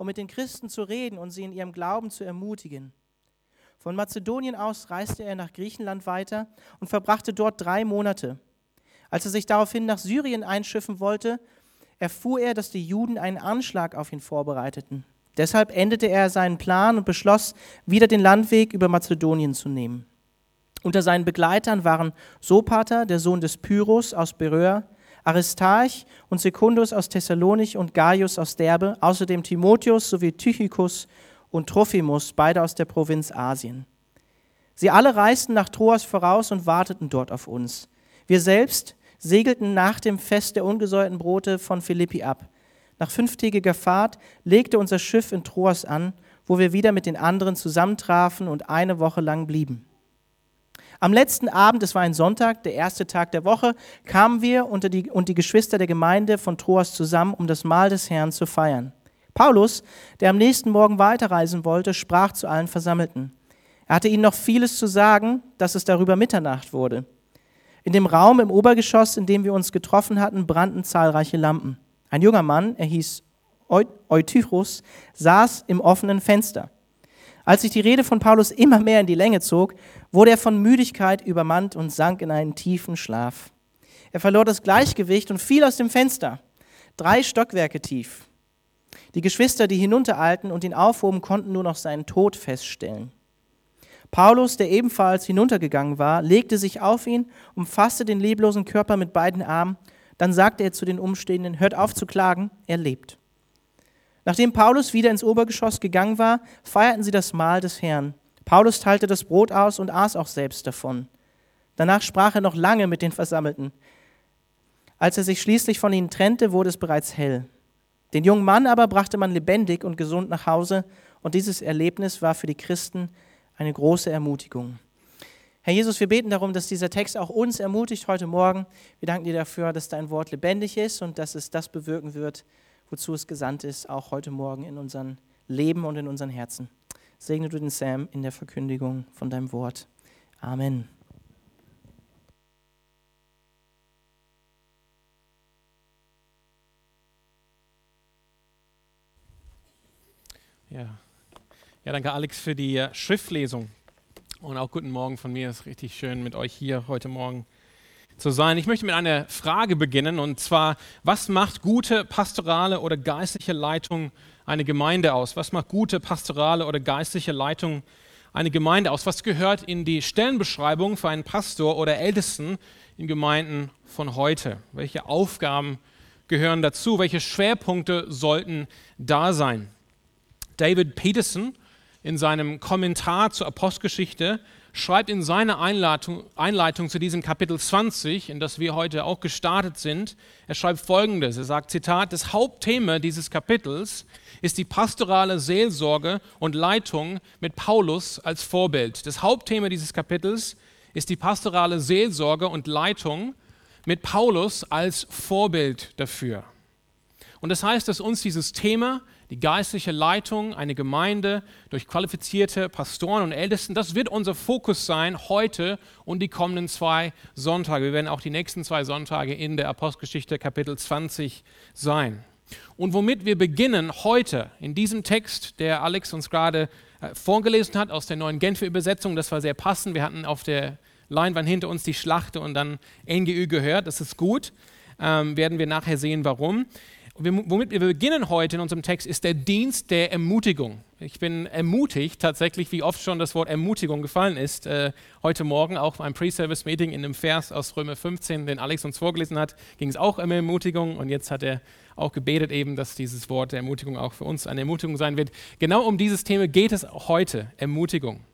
um mit den Christen zu reden und sie in ihrem Glauben zu ermutigen. Von Mazedonien aus reiste er nach Griechenland weiter und verbrachte dort drei Monate. Als er sich daraufhin nach Syrien einschiffen wollte, erfuhr er, dass die Juden einen Anschlag auf ihn vorbereiteten. Deshalb endete er seinen Plan und beschloss, wieder den Landweg über Mazedonien zu nehmen. Unter seinen Begleitern waren Sopater, der Sohn des Pyrrhus aus Beröa, Aristarch und Sekundus aus Thessalonich und Gaius aus Derbe, außerdem Timotheus sowie Tychicus und Trophimus, beide aus der Provinz Asien. Sie alle reisten nach Troas voraus und warteten dort auf uns. Wir selbst segelten nach dem Fest der ungesäuerten Brote von Philippi ab. Nach fünftägiger Fahrt legte unser Schiff in Troas an, wo wir wieder mit den anderen zusammentrafen und eine Woche lang blieben. Am letzten Abend, es war ein Sonntag, der erste Tag der Woche, kamen wir unter die, und die Geschwister der Gemeinde von Troas zusammen, um das Mahl des Herrn zu feiern. Paulus, der am nächsten Morgen weiterreisen wollte, sprach zu allen Versammelten. Er hatte ihnen noch vieles zu sagen, dass es darüber Mitternacht wurde. In dem Raum im Obergeschoss, in dem wir uns getroffen hatten, brannten zahlreiche Lampen. Ein junger Mann, er hieß Eutychus, saß im offenen Fenster. Als sich die Rede von Paulus immer mehr in die Länge zog, wurde er von Müdigkeit übermannt und sank in einen tiefen Schlaf. Er verlor das Gleichgewicht und fiel aus dem Fenster, drei Stockwerke tief. Die Geschwister, die hinuntereilten und ihn aufhoben, konnten nur noch seinen Tod feststellen. Paulus, der ebenfalls hinuntergegangen war, legte sich auf ihn, umfasste den leblosen Körper mit beiden Armen, dann sagte er zu den Umstehenden, hört auf zu klagen, er lebt. Nachdem Paulus wieder ins Obergeschoss gegangen war, feierten sie das Mahl des Herrn. Paulus teilte das Brot aus und aß auch selbst davon. Danach sprach er noch lange mit den Versammelten. Als er sich schließlich von ihnen trennte, wurde es bereits hell. Den jungen Mann aber brachte man lebendig und gesund nach Hause, und dieses Erlebnis war für die Christen eine große Ermutigung. Herr Jesus, wir beten darum, dass dieser Text auch uns ermutigt heute Morgen. Wir danken dir dafür, dass dein Wort lebendig ist und dass es das bewirken wird, wozu es gesandt ist, auch heute Morgen in unserem Leben und in unseren Herzen. Segne du den Sam in der Verkündigung von deinem Wort. Amen. Ja. ja, danke Alex für die äh, Schriftlesung. Und auch guten Morgen von mir. Es ist richtig schön, mit euch hier heute Morgen zu sein. Ich möchte mit einer Frage beginnen und zwar, was macht gute pastorale oder geistliche Leitung eine Gemeinde aus? Was macht gute pastorale oder geistliche Leitung eine Gemeinde aus? Was gehört in die Stellenbeschreibung für einen Pastor oder Ältesten in Gemeinden von heute? Welche Aufgaben gehören dazu? Welche Schwerpunkte sollten da sein? David Peterson in seinem Kommentar zur Apostelgeschichte schreibt in seiner Einleitung, Einleitung zu diesem Kapitel 20, in das wir heute auch gestartet sind, er schreibt folgendes, er sagt, Zitat, das Hauptthema dieses Kapitels ist die pastorale Seelsorge und Leitung mit Paulus als Vorbild. Das Hauptthema dieses Kapitels ist die pastorale Seelsorge und Leitung mit Paulus als Vorbild dafür. Und das heißt, dass uns dieses Thema die geistliche Leitung, eine Gemeinde durch qualifizierte Pastoren und Ältesten. Das wird unser Fokus sein heute und die kommenden zwei Sonntage. Wir werden auch die nächsten zwei Sonntage in der Apostelgeschichte Kapitel 20 sein. Und womit wir beginnen heute in diesem Text, der Alex uns gerade äh, vorgelesen hat aus der neuen Genfer Übersetzung, das war sehr passend. Wir hatten auf der Leinwand hinter uns die Schlachte und dann NGÜ gehört. Das ist gut. Ähm, werden wir nachher sehen, warum womit wir beginnen heute in unserem Text, ist der Dienst der Ermutigung. Ich bin ermutigt, tatsächlich, wie oft schon das Wort Ermutigung gefallen ist. Äh, heute Morgen auch beim Pre-Service-Meeting in einem Vers aus Römer 15, den Alex uns vorgelesen hat, ging es auch um Ermutigung. Und jetzt hat er auch gebetet eben, dass dieses Wort der Ermutigung auch für uns eine Ermutigung sein wird. Genau um dieses Thema geht es heute, Ermutigung.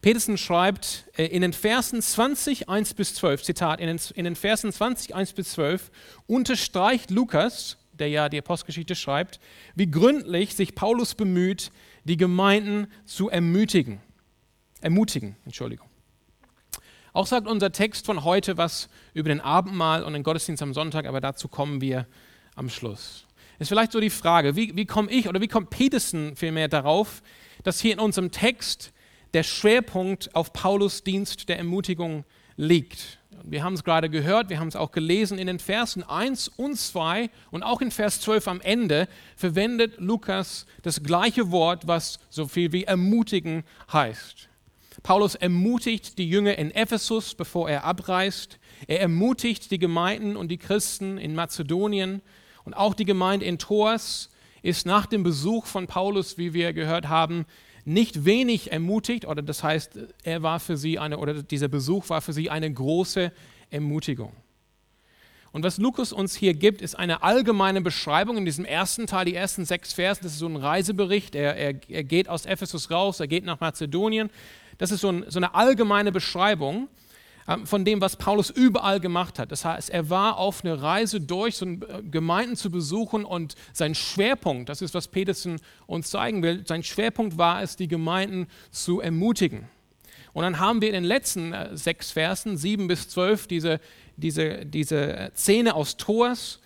Peterson schreibt äh, in den Versen 20, 1 bis 12, Zitat, in den, in den Versen 20, 1 bis 12 unterstreicht Lukas, der ja die Apostelgeschichte schreibt, wie gründlich sich Paulus bemüht, die Gemeinden zu ermutigen. Ermutigen, Entschuldigung. Auch sagt unser Text von heute was über den Abendmahl und den Gottesdienst am Sonntag, aber dazu kommen wir am Schluss. Ist vielleicht so die Frage, wie, wie komme ich oder wie kommt Peterson vielmehr darauf, dass hier in unserem Text der Schwerpunkt auf Paulus Dienst der Ermutigung liegt. Wir haben es gerade gehört, wir haben es auch gelesen in den Versen 1 und 2 und auch in Vers 12 am Ende verwendet Lukas das gleiche Wort, was so viel wie ermutigen heißt. Paulus ermutigt die Jünger in Ephesus, bevor er abreist. Er ermutigt die Gemeinden und die Christen in Mazedonien und auch die Gemeinde in Troas ist nach dem Besuch von Paulus, wie wir gehört haben, nicht wenig ermutigt, oder das heißt, er war für sie eine, oder dieser Besuch war für sie eine große Ermutigung. Und was Lukas uns hier gibt, ist eine allgemeine Beschreibung in diesem ersten Teil, die ersten sechs Versen. Das ist so ein Reisebericht. Er, er, er geht aus Ephesus raus, er geht nach Mazedonien. Das ist so, ein, so eine allgemeine Beschreibung. Ähm, von dem, was Paulus überall gemacht hat. Das heißt, er war auf einer Reise durch, so äh, Gemeinden zu besuchen und sein Schwerpunkt, das ist, was Peterson uns zeigen will, sein Schwerpunkt war es, die Gemeinden zu ermutigen. Und dann haben wir in den letzten äh, sechs Versen, sieben bis zwölf, diese, diese, diese Szene aus Troas.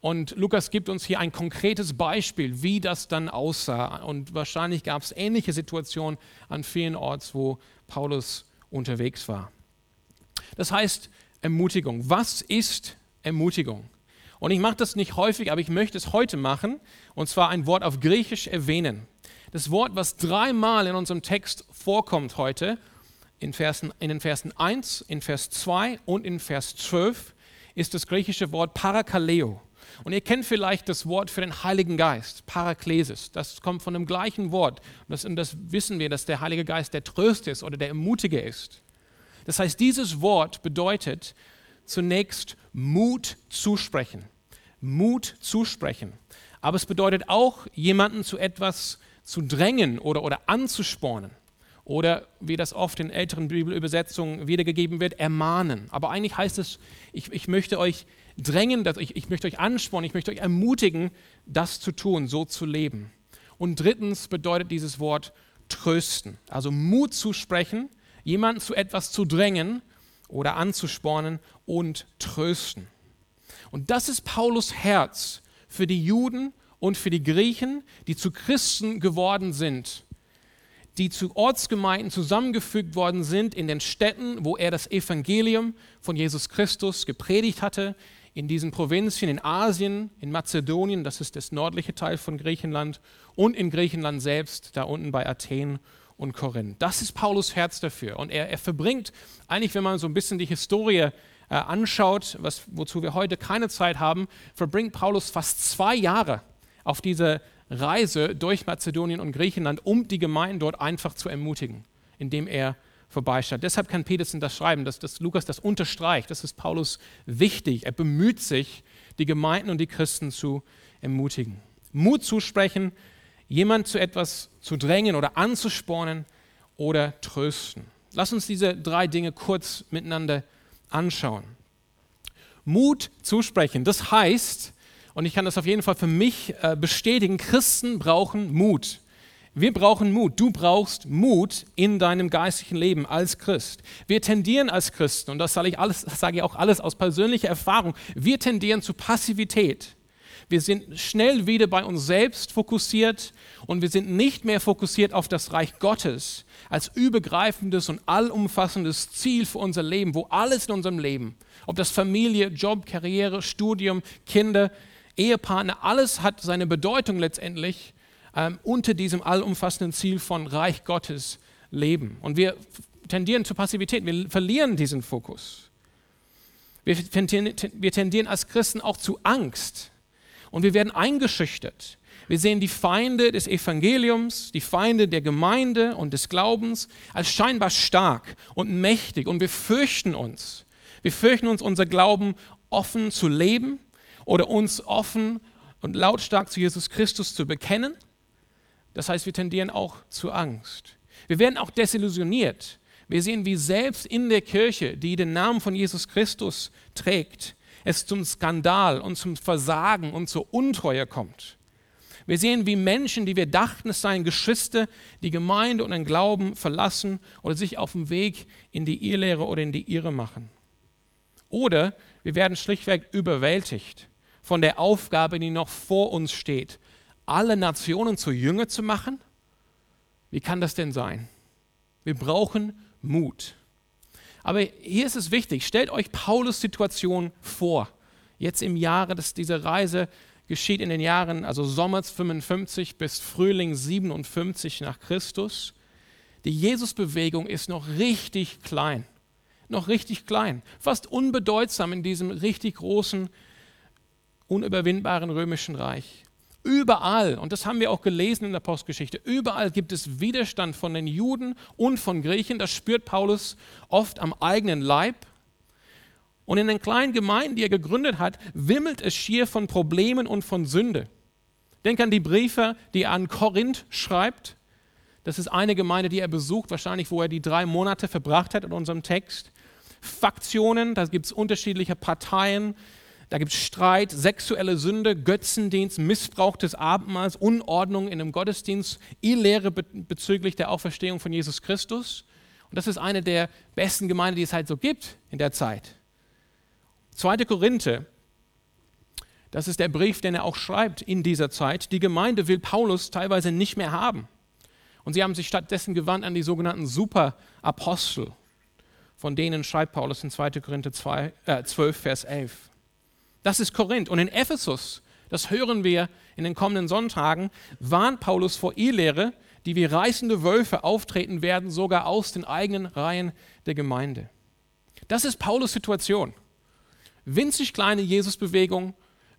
Und Lukas gibt uns hier ein konkretes Beispiel, wie das dann aussah. Und wahrscheinlich gab es ähnliche Situationen an vielen Orten, wo Paulus unterwegs war. Das heißt Ermutigung. Was ist Ermutigung? Und ich mache das nicht häufig, aber ich möchte es heute machen, und zwar ein Wort auf Griechisch erwähnen. Das Wort, was dreimal in unserem Text vorkommt heute, in, Versen, in den Versen 1, in Vers 2 und in Vers 12, ist das griechische Wort Parakaleo. Und ihr kennt vielleicht das Wort für den Heiligen Geist, Paraklesis. Das kommt von dem gleichen Wort. Und das, und das wissen wir, dass der Heilige Geist der Tröster ist oder der Ermutiger ist. Das heißt, dieses Wort bedeutet zunächst Mut zusprechen. Mut zusprechen. Aber es bedeutet auch, jemanden zu etwas zu drängen oder, oder anzuspornen. Oder wie das oft in älteren Bibelübersetzungen wiedergegeben wird, ermahnen. Aber eigentlich heißt es, ich, ich möchte euch drängen, dass ich, ich möchte euch anspornen, ich möchte euch ermutigen, das zu tun, so zu leben. Und drittens bedeutet dieses Wort trösten. Also Mut zusprechen jemanden zu etwas zu drängen oder anzuspornen und trösten. Und das ist Paulus Herz für die Juden und für die Griechen, die zu Christen geworden sind, die zu Ortsgemeinden zusammengefügt worden sind in den Städten, wo er das Evangelium von Jesus Christus gepredigt hatte, in diesen Provinzien in Asien, in Mazedonien, das ist das nördliche Teil von Griechenland, und in Griechenland selbst, da unten bei Athen und Korinth. Das ist Paulus Herz dafür. Und er, er verbringt, eigentlich, wenn man so ein bisschen die Historie äh, anschaut, was, wozu wir heute keine Zeit haben, verbringt Paulus fast zwei Jahre auf dieser Reise durch Mazedonien und Griechenland, um die Gemeinden dort einfach zu ermutigen, indem er vorbeischaut. Deshalb kann Peterson das schreiben, dass, dass Lukas das unterstreicht. Das ist Paulus wichtig. Er bemüht sich, die Gemeinden und die Christen zu ermutigen. Mut zusprechen, jemand zu etwas zu drängen oder anzuspornen oder trösten. Lass uns diese drei Dinge kurz miteinander anschauen. Mut zusprechen, das heißt, und ich kann das auf jeden Fall für mich äh, bestätigen, Christen brauchen Mut. Wir brauchen Mut. Du brauchst Mut in deinem geistlichen Leben als Christ. Wir tendieren als Christen, und das sage ich, alles, das sage ich auch alles aus persönlicher Erfahrung, wir tendieren zu Passivität. Wir sind schnell wieder bei uns selbst fokussiert und wir sind nicht mehr fokussiert auf das Reich Gottes als übergreifendes und allumfassendes Ziel für unser Leben, wo alles in unserem Leben, ob das Familie, Job, Karriere, Studium, Kinder, Ehepartner, alles hat seine Bedeutung letztendlich ähm, unter diesem allumfassenden Ziel von Reich Gottes leben. Und wir tendieren zur Passivität, wir verlieren diesen Fokus. Wir tendieren, wir tendieren als Christen auch zu Angst und wir werden eingeschüchtert. Wir sehen die Feinde des Evangeliums, die Feinde der Gemeinde und des Glaubens als scheinbar stark und mächtig und wir fürchten uns. Wir fürchten uns, unser Glauben offen zu leben oder uns offen und lautstark zu Jesus Christus zu bekennen. Das heißt, wir tendieren auch zu Angst. Wir werden auch desillusioniert. Wir sehen, wie selbst in der Kirche, die den Namen von Jesus Christus trägt, es zum Skandal und zum Versagen und zur Untreue kommt. Wir sehen, wie Menschen, die wir dachten, es seien Geschwister, die Gemeinde und den Glauben verlassen oder sich auf dem Weg in die Irrlehre oder in die Irre machen. Oder wir werden schlichtweg überwältigt von der Aufgabe, die noch vor uns steht, alle Nationen zu Jünger zu machen. Wie kann das denn sein? Wir brauchen Mut. Aber hier ist es wichtig, stellt euch Paulus Situation vor. Jetzt im Jahre, dass diese Reise geschieht in den Jahren, also Sommers 55 bis Frühling 57 nach Christus. Die Jesusbewegung ist noch richtig klein, noch richtig klein, fast unbedeutsam in diesem richtig großen, unüberwindbaren römischen Reich. Überall, und das haben wir auch gelesen in der Postgeschichte, überall gibt es Widerstand von den Juden und von Griechen. Das spürt Paulus oft am eigenen Leib. Und in den kleinen Gemeinden, die er gegründet hat, wimmelt es schier von Problemen und von Sünde. Denk an die Briefe, die er an Korinth schreibt. Das ist eine Gemeinde, die er besucht, wahrscheinlich wo er die drei Monate verbracht hat in unserem Text. Faktionen, da gibt es unterschiedliche Parteien, da gibt es Streit, sexuelle Sünde, Götzendienst, Missbrauch des Abendmahls, Unordnung in einem Gottesdienst, Irrlehre bezüglich der Auferstehung von Jesus Christus. Und das ist eine der besten Gemeinden, die es halt so gibt in der Zeit. 2. Korinther, das ist der Brief, den er auch schreibt in dieser Zeit. Die Gemeinde will Paulus teilweise nicht mehr haben. Und sie haben sich stattdessen gewandt an die sogenannten Superapostel. Von denen schreibt Paulus in 2. Korinther 2, äh, 12, Vers 11. Das ist Korinth. Und in Ephesus, das hören wir in den kommenden Sonntagen, warnt Paulus vor Irrlehre, die wie reißende Wölfe auftreten werden, sogar aus den eigenen Reihen der Gemeinde. Das ist Paulus Situation. Winzig kleine Jesusbewegung,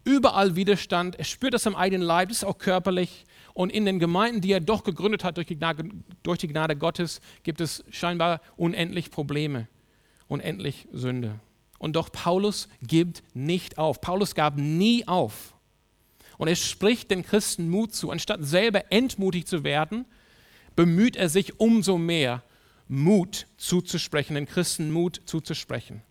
überall Widerstand, er spürt das am eigenen Leib, das ist auch körperlich. Und in den Gemeinden, die er doch gegründet hat durch die Gnade, durch die Gnade Gottes, gibt es scheinbar unendlich Probleme, unendlich Sünde. Und doch Paulus gibt nicht auf. Paulus gab nie auf. Und er spricht den Christen Mut zu. Anstatt selber entmutigt zu werden, bemüht er sich umso mehr, Mut zuzusprechen, den Christen Mut zuzusprechen.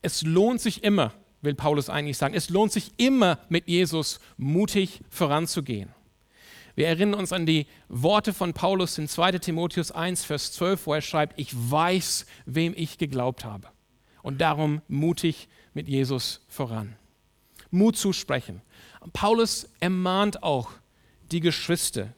Es lohnt sich immer, will Paulus eigentlich sagen, es lohnt sich immer mit Jesus mutig voranzugehen. Wir erinnern uns an die Worte von Paulus in 2 Timotheus 1, Vers 12, wo er schreibt, ich weiß, wem ich geglaubt habe und darum mutig mit Jesus voran. Mut zusprechen. Paulus ermahnt auch die Geschwister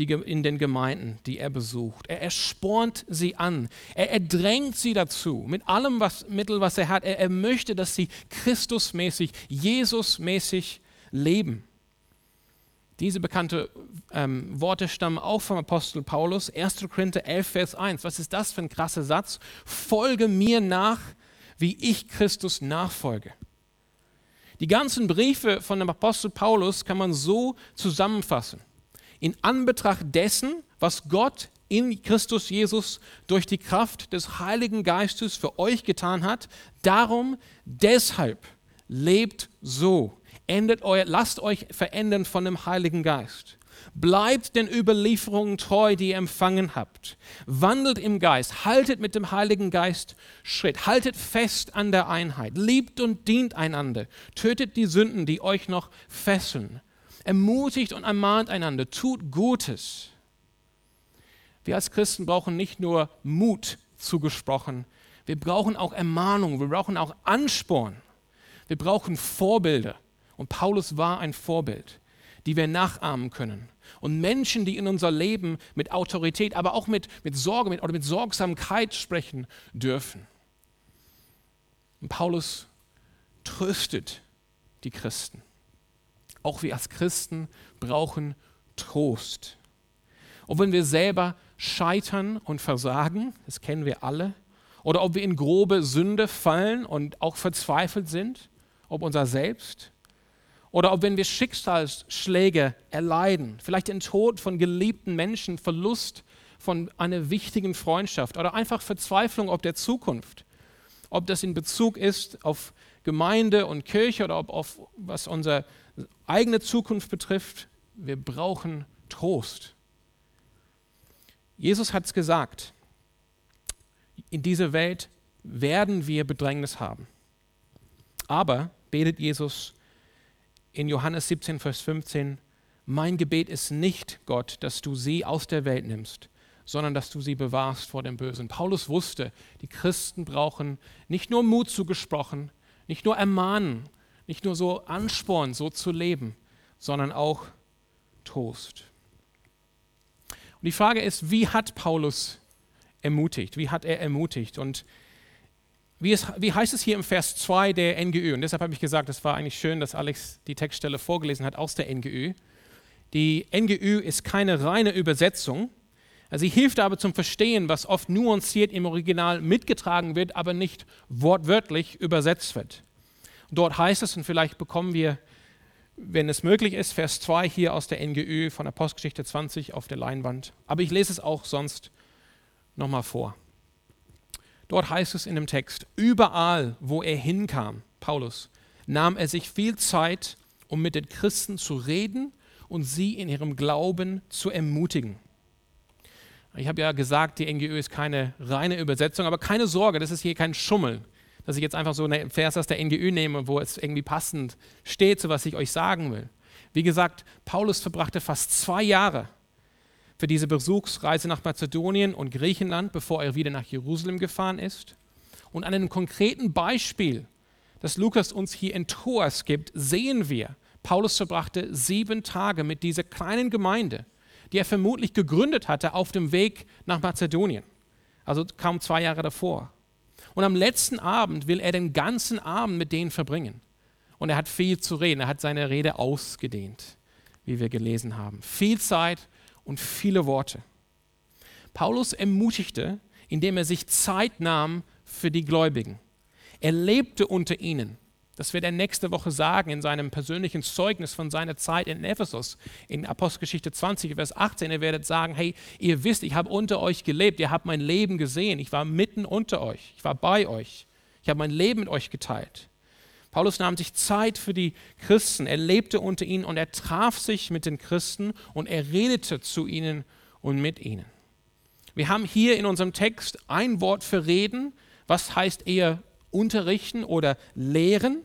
die in den Gemeinden, die er besucht. Er, er spornt sie an. Er, er drängt sie dazu, mit allem was, Mittel, was er hat. Er, er möchte, dass sie Christusmäßig, Jesusmäßig leben. Diese bekannten ähm, Worte stammen auch vom Apostel Paulus, 1. Korinther 11, Vers 1. Was ist das für ein krasser Satz? Folge mir nach, wie ich Christus nachfolge. Die ganzen Briefe von dem Apostel Paulus kann man so zusammenfassen. In Anbetracht dessen, was Gott in Christus Jesus durch die Kraft des Heiligen Geistes für euch getan hat, darum, deshalb lebt so. Endet euer, lasst euch verändern von dem Heiligen Geist. Bleibt den Überlieferungen treu, die ihr empfangen habt. Wandelt im Geist, haltet mit dem Heiligen Geist Schritt, haltet fest an der Einheit, liebt und dient einander, tötet die Sünden, die euch noch fesseln, ermutigt und ermahnt einander, tut Gutes. Wir als Christen brauchen nicht nur Mut zugesprochen, wir brauchen auch Ermahnung, wir brauchen auch Ansporn, wir brauchen Vorbilder. Und Paulus war ein Vorbild die wir nachahmen können. Und Menschen, die in unser Leben mit Autorität, aber auch mit, mit Sorge mit, oder mit Sorgsamkeit sprechen dürfen. Und Paulus tröstet die Christen. Auch wir als Christen brauchen Trost. Und wenn wir selber scheitern und versagen, das kennen wir alle, oder ob wir in grobe Sünde fallen und auch verzweifelt sind, ob unser Selbst, oder ob wenn wir Schicksalsschläge erleiden, vielleicht den Tod von geliebten Menschen, Verlust von einer wichtigen Freundschaft oder einfach Verzweiflung ob der Zukunft, ob das in Bezug ist auf Gemeinde und Kirche oder ob auf was unsere eigene Zukunft betrifft, wir brauchen Trost. Jesus hat es gesagt, in dieser Welt werden wir Bedrängnis haben. Aber, betet Jesus, in Johannes 17, Vers 15, mein Gebet ist nicht, Gott, dass du sie aus der Welt nimmst, sondern dass du sie bewahrst vor dem Bösen. Paulus wusste, die Christen brauchen nicht nur Mut zugesprochen, nicht nur ermahnen, nicht nur so anspornen, so zu leben, sondern auch Trost. Und die Frage ist, wie hat Paulus ermutigt? Wie hat er ermutigt? Und wie, es, wie heißt es hier im Vers 2 der NGÜ? Und deshalb habe ich gesagt, es war eigentlich schön, dass Alex die Textstelle vorgelesen hat aus der NGÜ. Die NGÜ ist keine reine Übersetzung. Sie hilft aber zum Verstehen, was oft nuanciert im Original mitgetragen wird, aber nicht wortwörtlich übersetzt wird. Dort heißt es, und vielleicht bekommen wir, wenn es möglich ist, Vers 2 hier aus der NGÜ von Apostelgeschichte 20 auf der Leinwand. Aber ich lese es auch sonst nochmal vor. Dort heißt es in dem Text, überall, wo er hinkam, Paulus, nahm er sich viel Zeit, um mit den Christen zu reden und sie in ihrem Glauben zu ermutigen. Ich habe ja gesagt, die NGÖ ist keine reine Übersetzung, aber keine Sorge, das ist hier kein Schummeln, dass ich jetzt einfach so einen Vers aus der NGÖ nehme, wo es irgendwie passend steht, zu was ich euch sagen will. Wie gesagt, Paulus verbrachte fast zwei Jahre für diese Besuchsreise nach Mazedonien und Griechenland, bevor er wieder nach Jerusalem gefahren ist. Und an einem konkreten Beispiel, das Lukas uns hier in Troas gibt, sehen wir, Paulus verbrachte sieben Tage mit dieser kleinen Gemeinde, die er vermutlich gegründet hatte auf dem Weg nach Mazedonien, also kaum zwei Jahre davor. Und am letzten Abend will er den ganzen Abend mit denen verbringen. Und er hat viel zu reden, er hat seine Rede ausgedehnt, wie wir gelesen haben. Viel Zeit und viele Worte. Paulus ermutigte, indem er sich Zeit nahm für die Gläubigen. Er lebte unter ihnen. Das wird er nächste Woche sagen in seinem persönlichen Zeugnis von seiner Zeit in Ephesus, in Apostelgeschichte 20, Vers 18. Er werdet sagen, hey, ihr wisst, ich habe unter euch gelebt, ihr habt mein Leben gesehen, ich war mitten unter euch, ich war bei euch, ich habe mein Leben mit euch geteilt. Paulus nahm sich Zeit für die Christen, er lebte unter ihnen und er traf sich mit den Christen und er redete zu ihnen und mit ihnen. Wir haben hier in unserem Text ein Wort für reden, was heißt eher unterrichten oder lehren,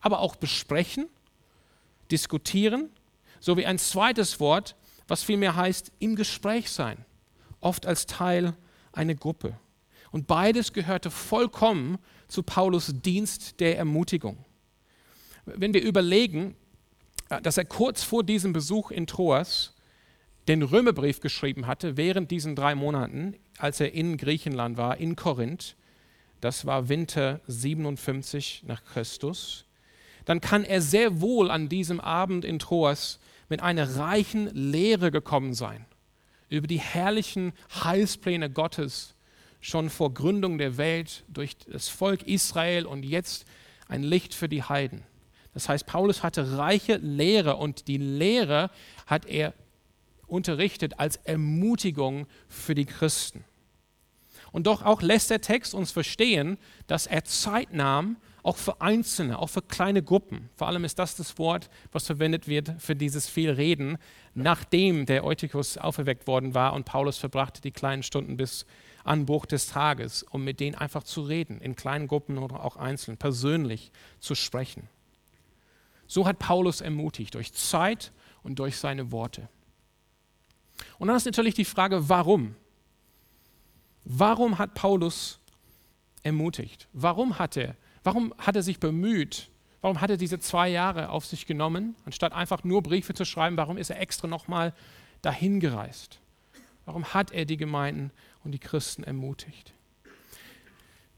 aber auch besprechen, diskutieren, sowie ein zweites Wort, was vielmehr heißt im Gespräch sein, oft als Teil einer Gruppe. Und beides gehörte vollkommen zu Paulus Dienst der Ermutigung. Wenn wir überlegen, äh, dass er kurz vor diesem Besuch in Troas den Römerbrief geschrieben hatte, während diesen drei Monaten, als er in Griechenland war, in Korinth, das war Winter 57 nach Christus, dann kann er sehr wohl an diesem Abend in Troas mit einer reichen Lehre gekommen sein über die herrlichen Heilspläne Gottes schon vor Gründung der Welt durch das Volk Israel und jetzt ein Licht für die Heiden. Das heißt, Paulus hatte reiche Lehre und die Lehre hat er unterrichtet als Ermutigung für die Christen. Und doch auch lässt der Text uns verstehen, dass er Zeit nahm, auch für Einzelne, auch für kleine Gruppen. Vor allem ist das das Wort, was verwendet wird für dieses viel Reden, nachdem der Eutychus auferweckt worden war und Paulus verbrachte die kleinen Stunden bis Anbruch des Tages, um mit denen einfach zu reden, in kleinen Gruppen oder auch einzeln, persönlich zu sprechen. So hat Paulus ermutigt, durch Zeit und durch seine Worte. Und dann ist natürlich die Frage, warum? Warum hat Paulus ermutigt? Warum hat er, warum hat er sich bemüht? Warum hat er diese zwei Jahre auf sich genommen, anstatt einfach nur Briefe zu schreiben? Warum ist er extra nochmal dahin gereist? Warum hat er die Gemeinden und die Christen ermutigt?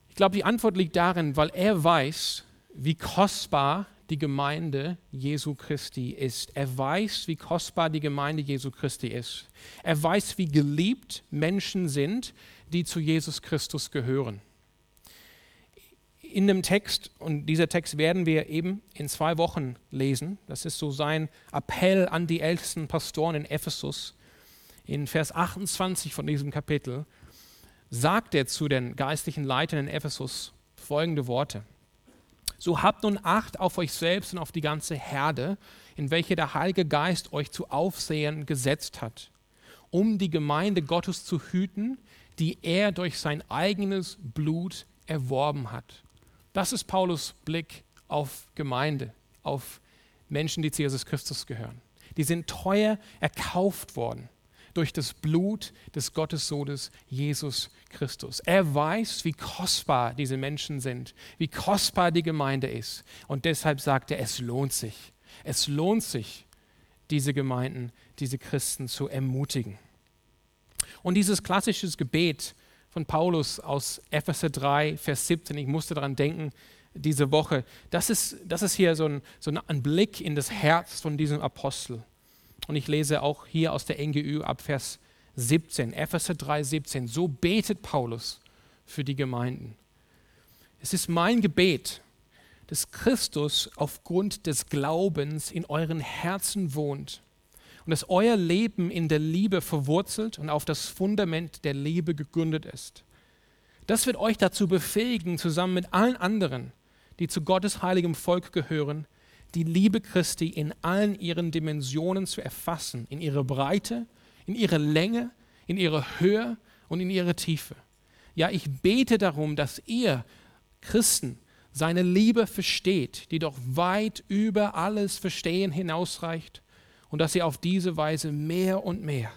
Ich glaube, die Antwort liegt darin, weil er weiß, wie kostbar die Gemeinde Jesu Christi ist. Er weiß, wie kostbar die Gemeinde Jesu Christi ist. Er weiß, wie geliebt Menschen sind, die zu Jesus Christus gehören. In dem Text, und dieser Text werden wir eben in zwei Wochen lesen, das ist so sein Appell an die ältesten Pastoren in Ephesus, in Vers 28 von diesem Kapitel, sagt er zu den geistlichen Leitern in Ephesus folgende Worte. So habt nun Acht auf euch selbst und auf die ganze Herde, in welche der Heilige Geist euch zu Aufsehen gesetzt hat, um die Gemeinde Gottes zu hüten, die er durch sein eigenes Blut erworben hat. Das ist Paulus Blick auf Gemeinde, auf Menschen, die zu Jesus Christus gehören. Die sind teuer erkauft worden durch das Blut des Gottessohnes Jesus Christus. Er weiß, wie kostbar diese Menschen sind, wie kostbar die Gemeinde ist. Und deshalb sagt er, es lohnt sich. Es lohnt sich, diese Gemeinden, diese Christen zu ermutigen. Und dieses klassische Gebet von Paulus aus Epheser 3, Vers 17. Ich musste daran denken diese Woche. Das ist, das ist hier so ein, so ein Blick in das Herz von diesem Apostel. Und ich lese auch hier aus der NGÜ ab Vers 17, Epheser 3, 17. So betet Paulus für die Gemeinden. Es ist mein Gebet, dass Christus aufgrund des Glaubens in euren Herzen wohnt und dass euer Leben in der Liebe verwurzelt und auf das Fundament der Liebe gegründet ist. Das wird euch dazu befähigen, zusammen mit allen anderen, die zu Gottes heiligem Volk gehören, die Liebe Christi in allen ihren Dimensionen zu erfassen, in ihrer Breite, in ihrer Länge, in ihrer Höhe und in ihrer Tiefe. Ja, ich bete darum, dass ihr Christen seine Liebe versteht, die doch weit über alles Verstehen hinausreicht und dass ihr auf diese Weise mehr und mehr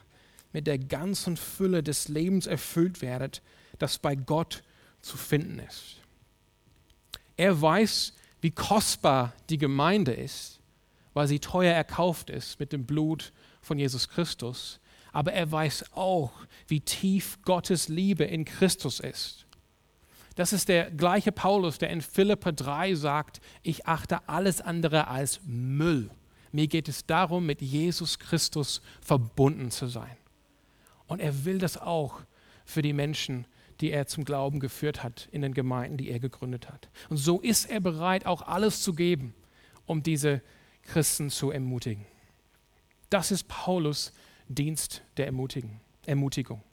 mit der ganzen Fülle des Lebens erfüllt werdet, das bei Gott zu finden ist. Er weiß, wie kostbar die Gemeinde ist, weil sie teuer erkauft ist mit dem Blut von Jesus Christus. Aber er weiß auch, wie tief Gottes Liebe in Christus ist. Das ist der gleiche Paulus, der in Philippa 3 sagt, ich achte alles andere als Müll. Mir geht es darum, mit Jesus Christus verbunden zu sein. Und er will das auch für die Menschen, die er zum Glauben geführt hat in den Gemeinden, die er gegründet hat. Und so ist er bereit, auch alles zu geben, um diese Christen zu ermutigen. Das ist Paulus Dienst der Ermutigung.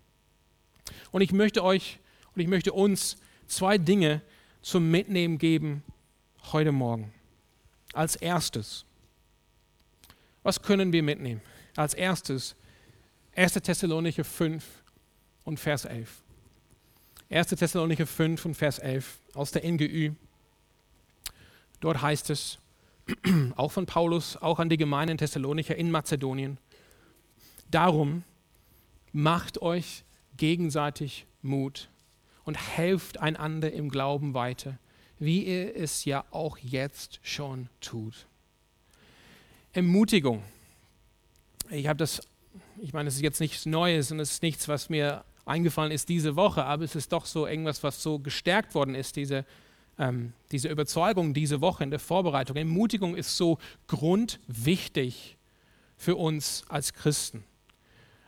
Und ich möchte euch und ich möchte uns zwei Dinge zum Mitnehmen geben heute Morgen. Als erstes, was können wir mitnehmen? Als erstes 1. Thessalonicher 5 und Vers 11. 1. Thessalonicher 5 und Vers 11 aus der NGÜ. Dort heißt es, auch von Paulus, auch an die Gemeinde in Thessalonicher in Mazedonien, darum macht euch gegenseitig Mut und helft einander im Glauben weiter, wie ihr es ja auch jetzt schon tut. Ermutigung. Ich habe das, ich meine, es ist jetzt nichts Neues und es ist nichts, was mir eingefallen ist diese Woche, aber es ist doch so irgendwas, was so gestärkt worden ist, diese, ähm, diese Überzeugung diese Woche in der Vorbereitung. Ermutigung ist so grundwichtig für uns als Christen,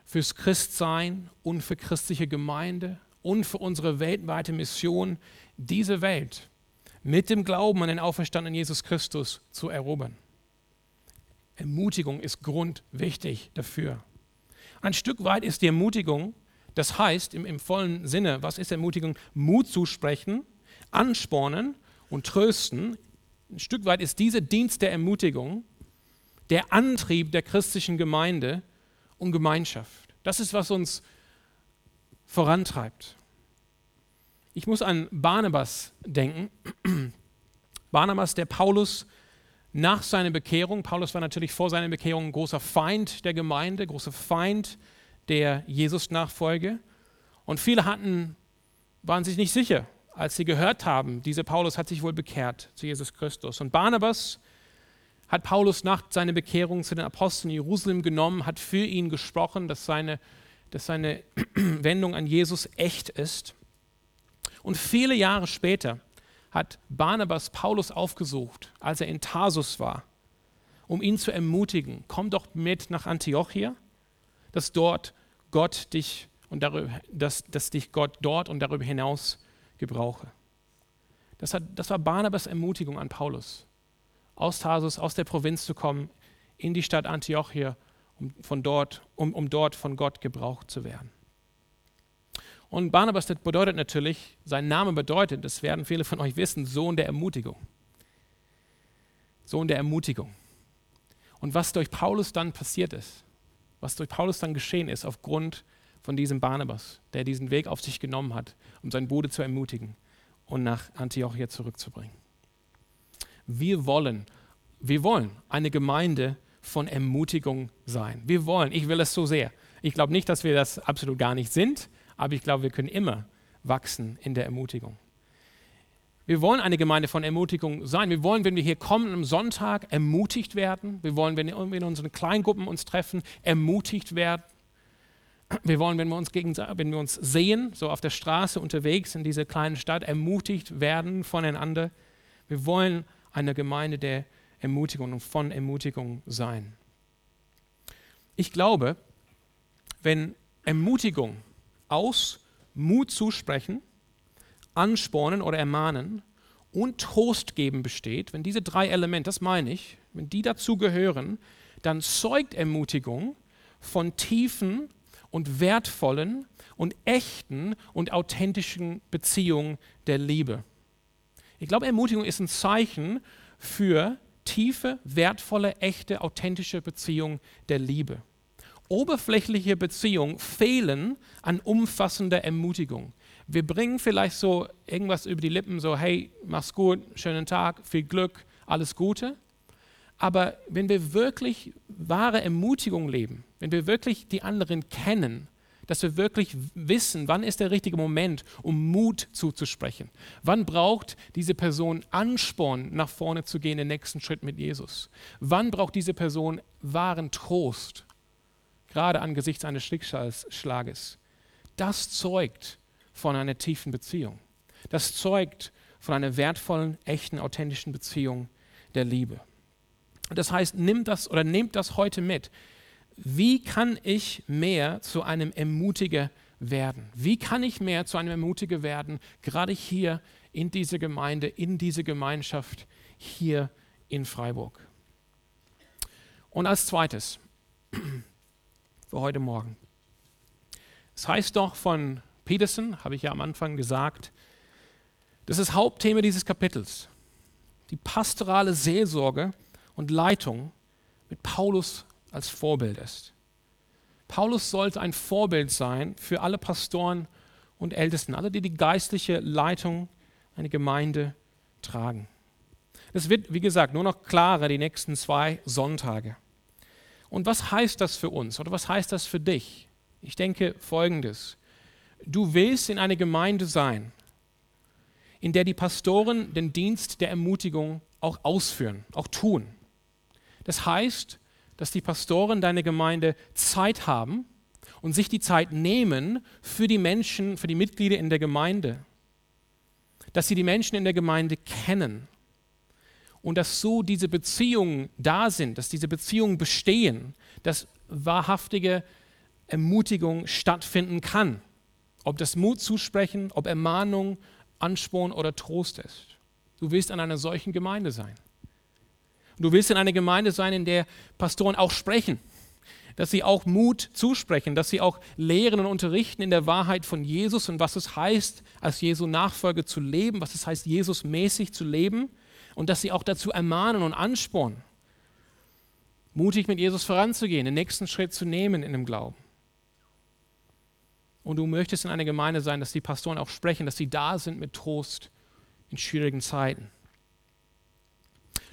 fürs Christsein und für christliche Gemeinde und für unsere weltweite Mission, diese Welt mit dem Glauben an den auferstandenen Jesus Christus zu erobern. Ermutigung ist grundwichtig dafür. Ein Stück weit ist die Ermutigung, das heißt im, im vollen Sinne, was ist Ermutigung? Mut zusprechen, anspornen und trösten. Ein Stück weit ist dieser Dienst der Ermutigung der Antrieb der christlichen Gemeinde und Gemeinschaft. Das ist, was uns vorantreibt. Ich muss an Barnabas denken. Barnabas, der Paulus nach seiner Bekehrung, Paulus war natürlich vor seiner Bekehrung ein großer Feind der Gemeinde, großer Feind der Jesus-Nachfolge. Und viele hatten, waren sich nicht sicher, als sie gehört haben, dieser Paulus hat sich wohl bekehrt zu Jesus Christus. Und Barnabas hat Paulus nach seiner Bekehrung zu den Aposteln in Jerusalem genommen, hat für ihn gesprochen, dass seine dass seine Wendung an Jesus echt ist. Und viele Jahre später hat Barnabas Paulus aufgesucht, als er in Tarsus war, um ihn zu ermutigen, komm doch mit nach Antiochia, dass dort Gott dich und darüber, dass, dass dich Gott dort und darüber hinaus gebrauche. Das, hat, das war Barnabas Ermutigung an Paulus, aus Tarsus, aus der Provinz zu kommen, in die Stadt Antiochia um, von dort, um, um dort von Gott gebraucht zu werden. Und Barnabas, das bedeutet natürlich, sein Name bedeutet, das werden viele von euch wissen, Sohn der Ermutigung. Sohn der Ermutigung. Und was durch Paulus dann passiert ist, was durch Paulus dann geschehen ist, aufgrund von diesem Barnabas, der diesen Weg auf sich genommen hat, um seinen Bruder zu ermutigen und nach Antiochia zurückzubringen. Wir wollen, wir wollen eine Gemeinde, von Ermutigung sein. Wir wollen, ich will es so sehr. Ich glaube nicht, dass wir das absolut gar nicht sind, aber ich glaube, wir können immer wachsen in der Ermutigung. Wir wollen eine Gemeinde von Ermutigung sein. Wir wollen, wenn wir hier kommen am Sonntag, ermutigt werden. Wir wollen, wenn wir in unseren Kleingruppen uns treffen, ermutigt werden. wir wollen, wenn wir uns, wenn wir uns sehen, so auf der Straße unterwegs in dieser kleinen Stadt, ermutigt werden voneinander. Wir wollen eine Gemeinde der Ermutigung und von Ermutigung sein. Ich glaube, wenn Ermutigung aus Mut zusprechen, anspornen oder ermahnen und Trost geben besteht, wenn diese drei Elemente, das meine ich, wenn die dazu gehören, dann zeugt Ermutigung von tiefen und wertvollen und echten und authentischen Beziehungen der Liebe. Ich glaube, Ermutigung ist ein Zeichen für tiefe, wertvolle, echte, authentische Beziehungen der Liebe. Oberflächliche Beziehungen fehlen an umfassender Ermutigung. Wir bringen vielleicht so irgendwas über die Lippen, so hey, mach's gut, schönen Tag, viel Glück, alles Gute. Aber wenn wir wirklich wahre Ermutigung leben, wenn wir wirklich die anderen kennen, dass wir wirklich wissen, wann ist der richtige Moment, um Mut zuzusprechen. Wann braucht diese Person Ansporn, nach vorne zu gehen, den nächsten Schritt mit Jesus? Wann braucht diese Person wahren Trost, gerade angesichts eines Schicksalsschlages? Das zeugt von einer tiefen Beziehung. Das zeugt von einer wertvollen, echten, authentischen Beziehung der Liebe. Das heißt, nimm das oder nehmt das heute mit. Wie kann ich mehr zu einem Ermutiger werden? Wie kann ich mehr zu einem Ermutiger werden, gerade hier in dieser Gemeinde, in dieser Gemeinschaft hier in Freiburg? Und als zweites, für heute Morgen. Es heißt doch von Peterson, habe ich ja am Anfang gesagt, das ist Hauptthema dieses Kapitels. Die pastorale Seelsorge und Leitung mit Paulus als Vorbild ist. Paulus sollte ein Vorbild sein für alle Pastoren und Ältesten, alle, die die geistliche Leitung einer Gemeinde tragen. Das wird, wie gesagt, nur noch klarer die nächsten zwei Sonntage. Und was heißt das für uns oder was heißt das für dich? Ich denke folgendes. Du willst in einer Gemeinde sein, in der die Pastoren den Dienst der Ermutigung auch ausführen, auch tun. Das heißt, dass die Pastoren deiner Gemeinde Zeit haben und sich die Zeit nehmen für die Menschen, für die Mitglieder in der Gemeinde. Dass sie die Menschen in der Gemeinde kennen und dass so diese Beziehungen da sind, dass diese Beziehungen bestehen, dass wahrhaftige Ermutigung stattfinden kann. Ob das Mut zusprechen, ob Ermahnung, Ansporn oder Trost ist. Du willst an einer solchen Gemeinde sein. Du willst in einer Gemeinde sein, in der Pastoren auch sprechen, dass sie auch Mut zusprechen, dass sie auch lehren und unterrichten in der Wahrheit von Jesus und was es heißt, als Jesu Nachfolge zu leben, was es heißt, Jesus mäßig zu leben und dass sie auch dazu ermahnen und anspornen, mutig mit Jesus voranzugehen, den nächsten Schritt zu nehmen in dem Glauben. Und du möchtest in einer Gemeinde sein, dass die Pastoren auch sprechen, dass sie da sind mit Trost in schwierigen Zeiten.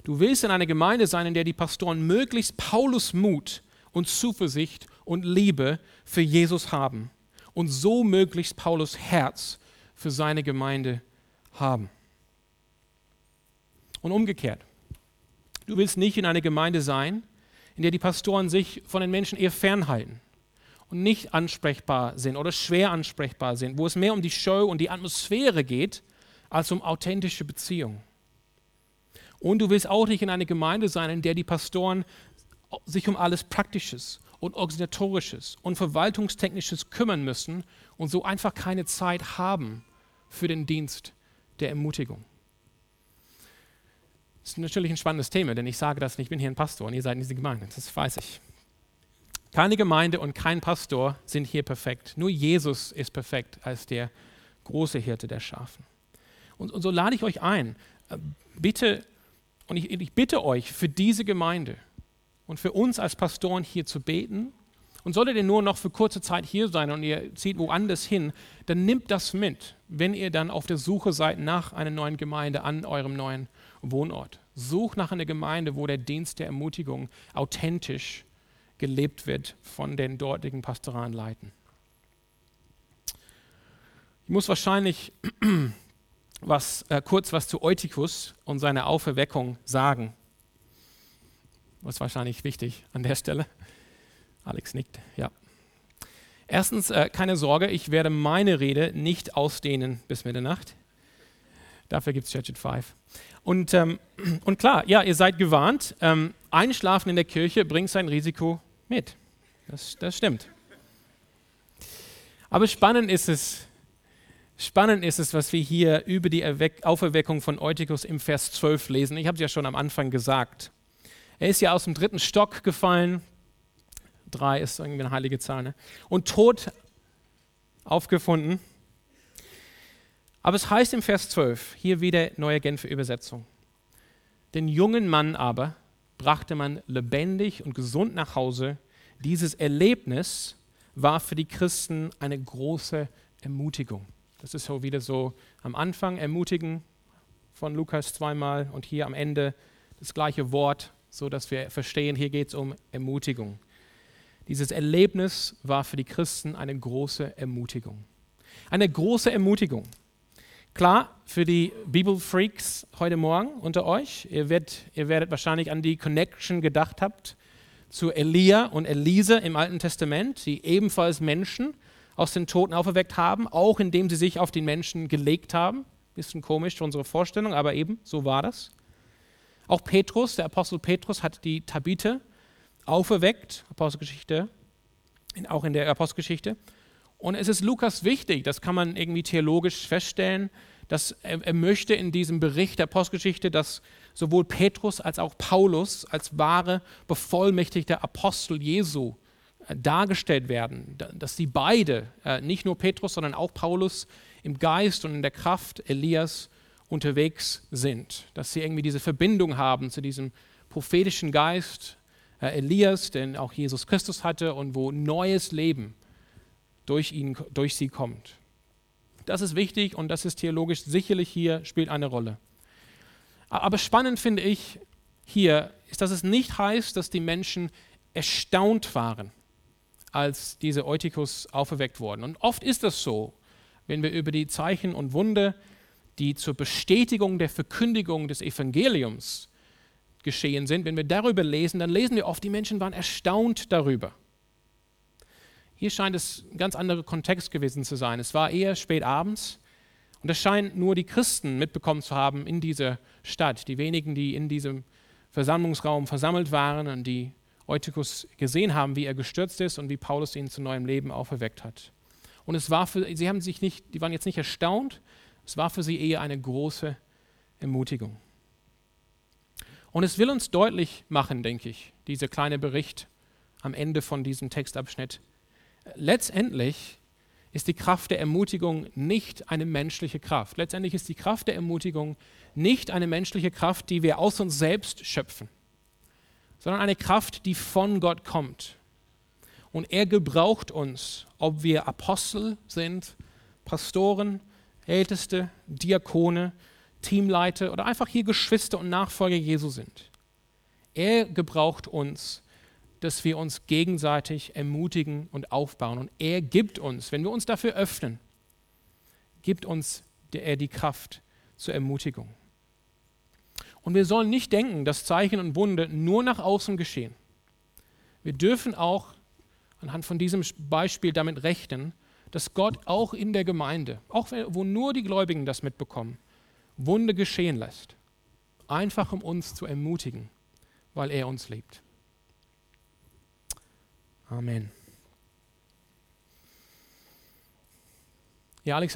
Du willst in einer Gemeinde sein, in der die Pastoren möglichst Paulus Mut und Zuversicht und Liebe für Jesus haben und so möglichst Paulus Herz für seine Gemeinde haben. Und umgekehrt, du willst nicht in einer Gemeinde sein, in der die Pastoren sich von den Menschen eher fernhalten und nicht ansprechbar sind oder schwer ansprechbar sind, wo es mehr um die Show und die Atmosphäre geht, als um authentische Beziehungen. Und du willst auch nicht in einer Gemeinde sein, in der die Pastoren sich um alles Praktisches und Organisatorisches und Verwaltungstechnisches kümmern müssen und so einfach keine Zeit haben für den Dienst der Ermutigung. Das ist natürlich ein spannendes Thema, denn ich sage das nicht, ich bin hier ein Pastor und ihr seid in dieser Gemeinde, das weiß ich. Keine Gemeinde und kein Pastor sind hier perfekt. Nur Jesus ist perfekt als der große Hirte der Schafen. Und, und so lade ich euch ein, äh, bitte, und ich, ich bitte euch für diese Gemeinde und für uns als Pastoren hier zu beten. Und solltet ihr nur noch für kurze Zeit hier sein und ihr zieht woanders hin, dann nimmt das mit, wenn ihr dann auf der Suche seid nach einer neuen Gemeinde an eurem neuen Wohnort. Sucht nach einer Gemeinde, wo der Dienst der Ermutigung authentisch gelebt wird von den dortigen pastoralen Leiten. Ich muss wahrscheinlich was, äh, kurz was zu Eutychus und seiner Auferweckung sagen. Das ist wahrscheinlich wichtig an der Stelle. Alex nickt, ja. Erstens, äh, keine Sorge, ich werde meine Rede nicht ausdehnen bis Mitternacht. Dafür gibt es Church at Five. Und, ähm, und klar, ja, ihr seid gewarnt. Ähm, Einschlafen in der Kirche bringt sein Risiko mit. Das, das stimmt. Aber spannend ist es, spannend ist es, was wir hier über die Erweck Auferweckung von Eutychus im Vers 12 lesen. Ich habe es ja schon am Anfang gesagt. Er ist ja aus dem dritten Stock gefallen, Drei ist irgendwie eine heilige Zahl. Ne? Und tot aufgefunden. Aber es heißt im Vers 12, hier wieder neue Genfer Übersetzung. Den jungen Mann aber brachte man lebendig und gesund nach Hause. Dieses Erlebnis war für die Christen eine große Ermutigung. Das ist so wieder so am Anfang ermutigen von Lukas zweimal und hier am Ende das gleiche Wort, so dass wir verstehen, hier geht es um Ermutigung. Dieses Erlebnis war für die Christen eine große Ermutigung. Eine große Ermutigung. Klar, für die Bibelfreaks heute Morgen unter euch, ihr, werdet, ihr werdet wahrscheinlich an die Connection gedacht habt zu Elia und Elise im Alten Testament, die ebenfalls Menschen aus den Toten auferweckt haben, auch indem sie sich auf den Menschen gelegt haben. Bisschen komisch für unsere Vorstellung, aber eben so war das. Auch Petrus, der Apostel Petrus, hat die Tabithe auferweckt, Apostelgeschichte, auch in der Apostelgeschichte. Und es ist Lukas wichtig, das kann man irgendwie theologisch feststellen, dass er, er möchte in diesem Bericht der Apostelgeschichte, dass sowohl Petrus als auch Paulus als wahre bevollmächtigte Apostel Jesu äh, dargestellt werden, dass sie beide, äh, nicht nur Petrus, sondern auch Paulus im Geist und in der Kraft Elias unterwegs sind, dass sie irgendwie diese Verbindung haben zu diesem prophetischen Geist, äh, Elias, den auch Jesus Christus hatte und wo neues Leben durch, ihn, durch sie kommt. Das ist wichtig und das ist theologisch sicherlich hier, spielt eine Rolle. Aber spannend finde ich hier, ist, dass es nicht heißt, dass die Menschen erstaunt waren, als diese Eutychus auferweckt wurden. Und oft ist das so, wenn wir über die Zeichen und Wunde, die zur Bestätigung der Verkündigung des Evangeliums geschehen sind, wenn wir darüber lesen, dann lesen wir oft, die Menschen waren erstaunt darüber. Hier scheint es ein ganz anderer Kontext gewesen zu sein. Es war eher spät abends und es scheint nur die Christen mitbekommen zu haben in dieser Stadt, die wenigen, die in diesem Versammlungsraum versammelt waren und die Eutychus gesehen haben, wie er gestürzt ist und wie Paulus ihn zu neuem Leben auferweckt hat. Und es war für sie haben sich nicht, die waren jetzt nicht erstaunt, es war für sie eher eine große Ermutigung. Und es will uns deutlich machen, denke ich, dieser kleine Bericht am Ende von diesem Textabschnitt. Letztendlich ist die Kraft der Ermutigung nicht eine menschliche Kraft. Letztendlich ist die Kraft der Ermutigung nicht eine menschliche Kraft, die wir aus uns selbst schöpfen, sondern eine Kraft, die von Gott kommt. Und er gebraucht uns, ob wir Apostel sind, Pastoren, Älteste, Diakone, Teamleiter oder einfach hier Geschwister und Nachfolger Jesu sind. Er gebraucht uns, dass wir uns gegenseitig ermutigen und aufbauen. Und er gibt uns, wenn wir uns dafür öffnen, gibt uns er die Kraft zur Ermutigung. Und wir sollen nicht denken, dass Zeichen und Wunder nur nach außen geschehen. Wir dürfen auch anhand von diesem Beispiel damit rechnen, dass Gott auch in der Gemeinde, auch wo nur die Gläubigen das mitbekommen, Wunde geschehen lässt. Einfach um uns zu ermutigen, weil er uns liebt. Amen. Ja, Alex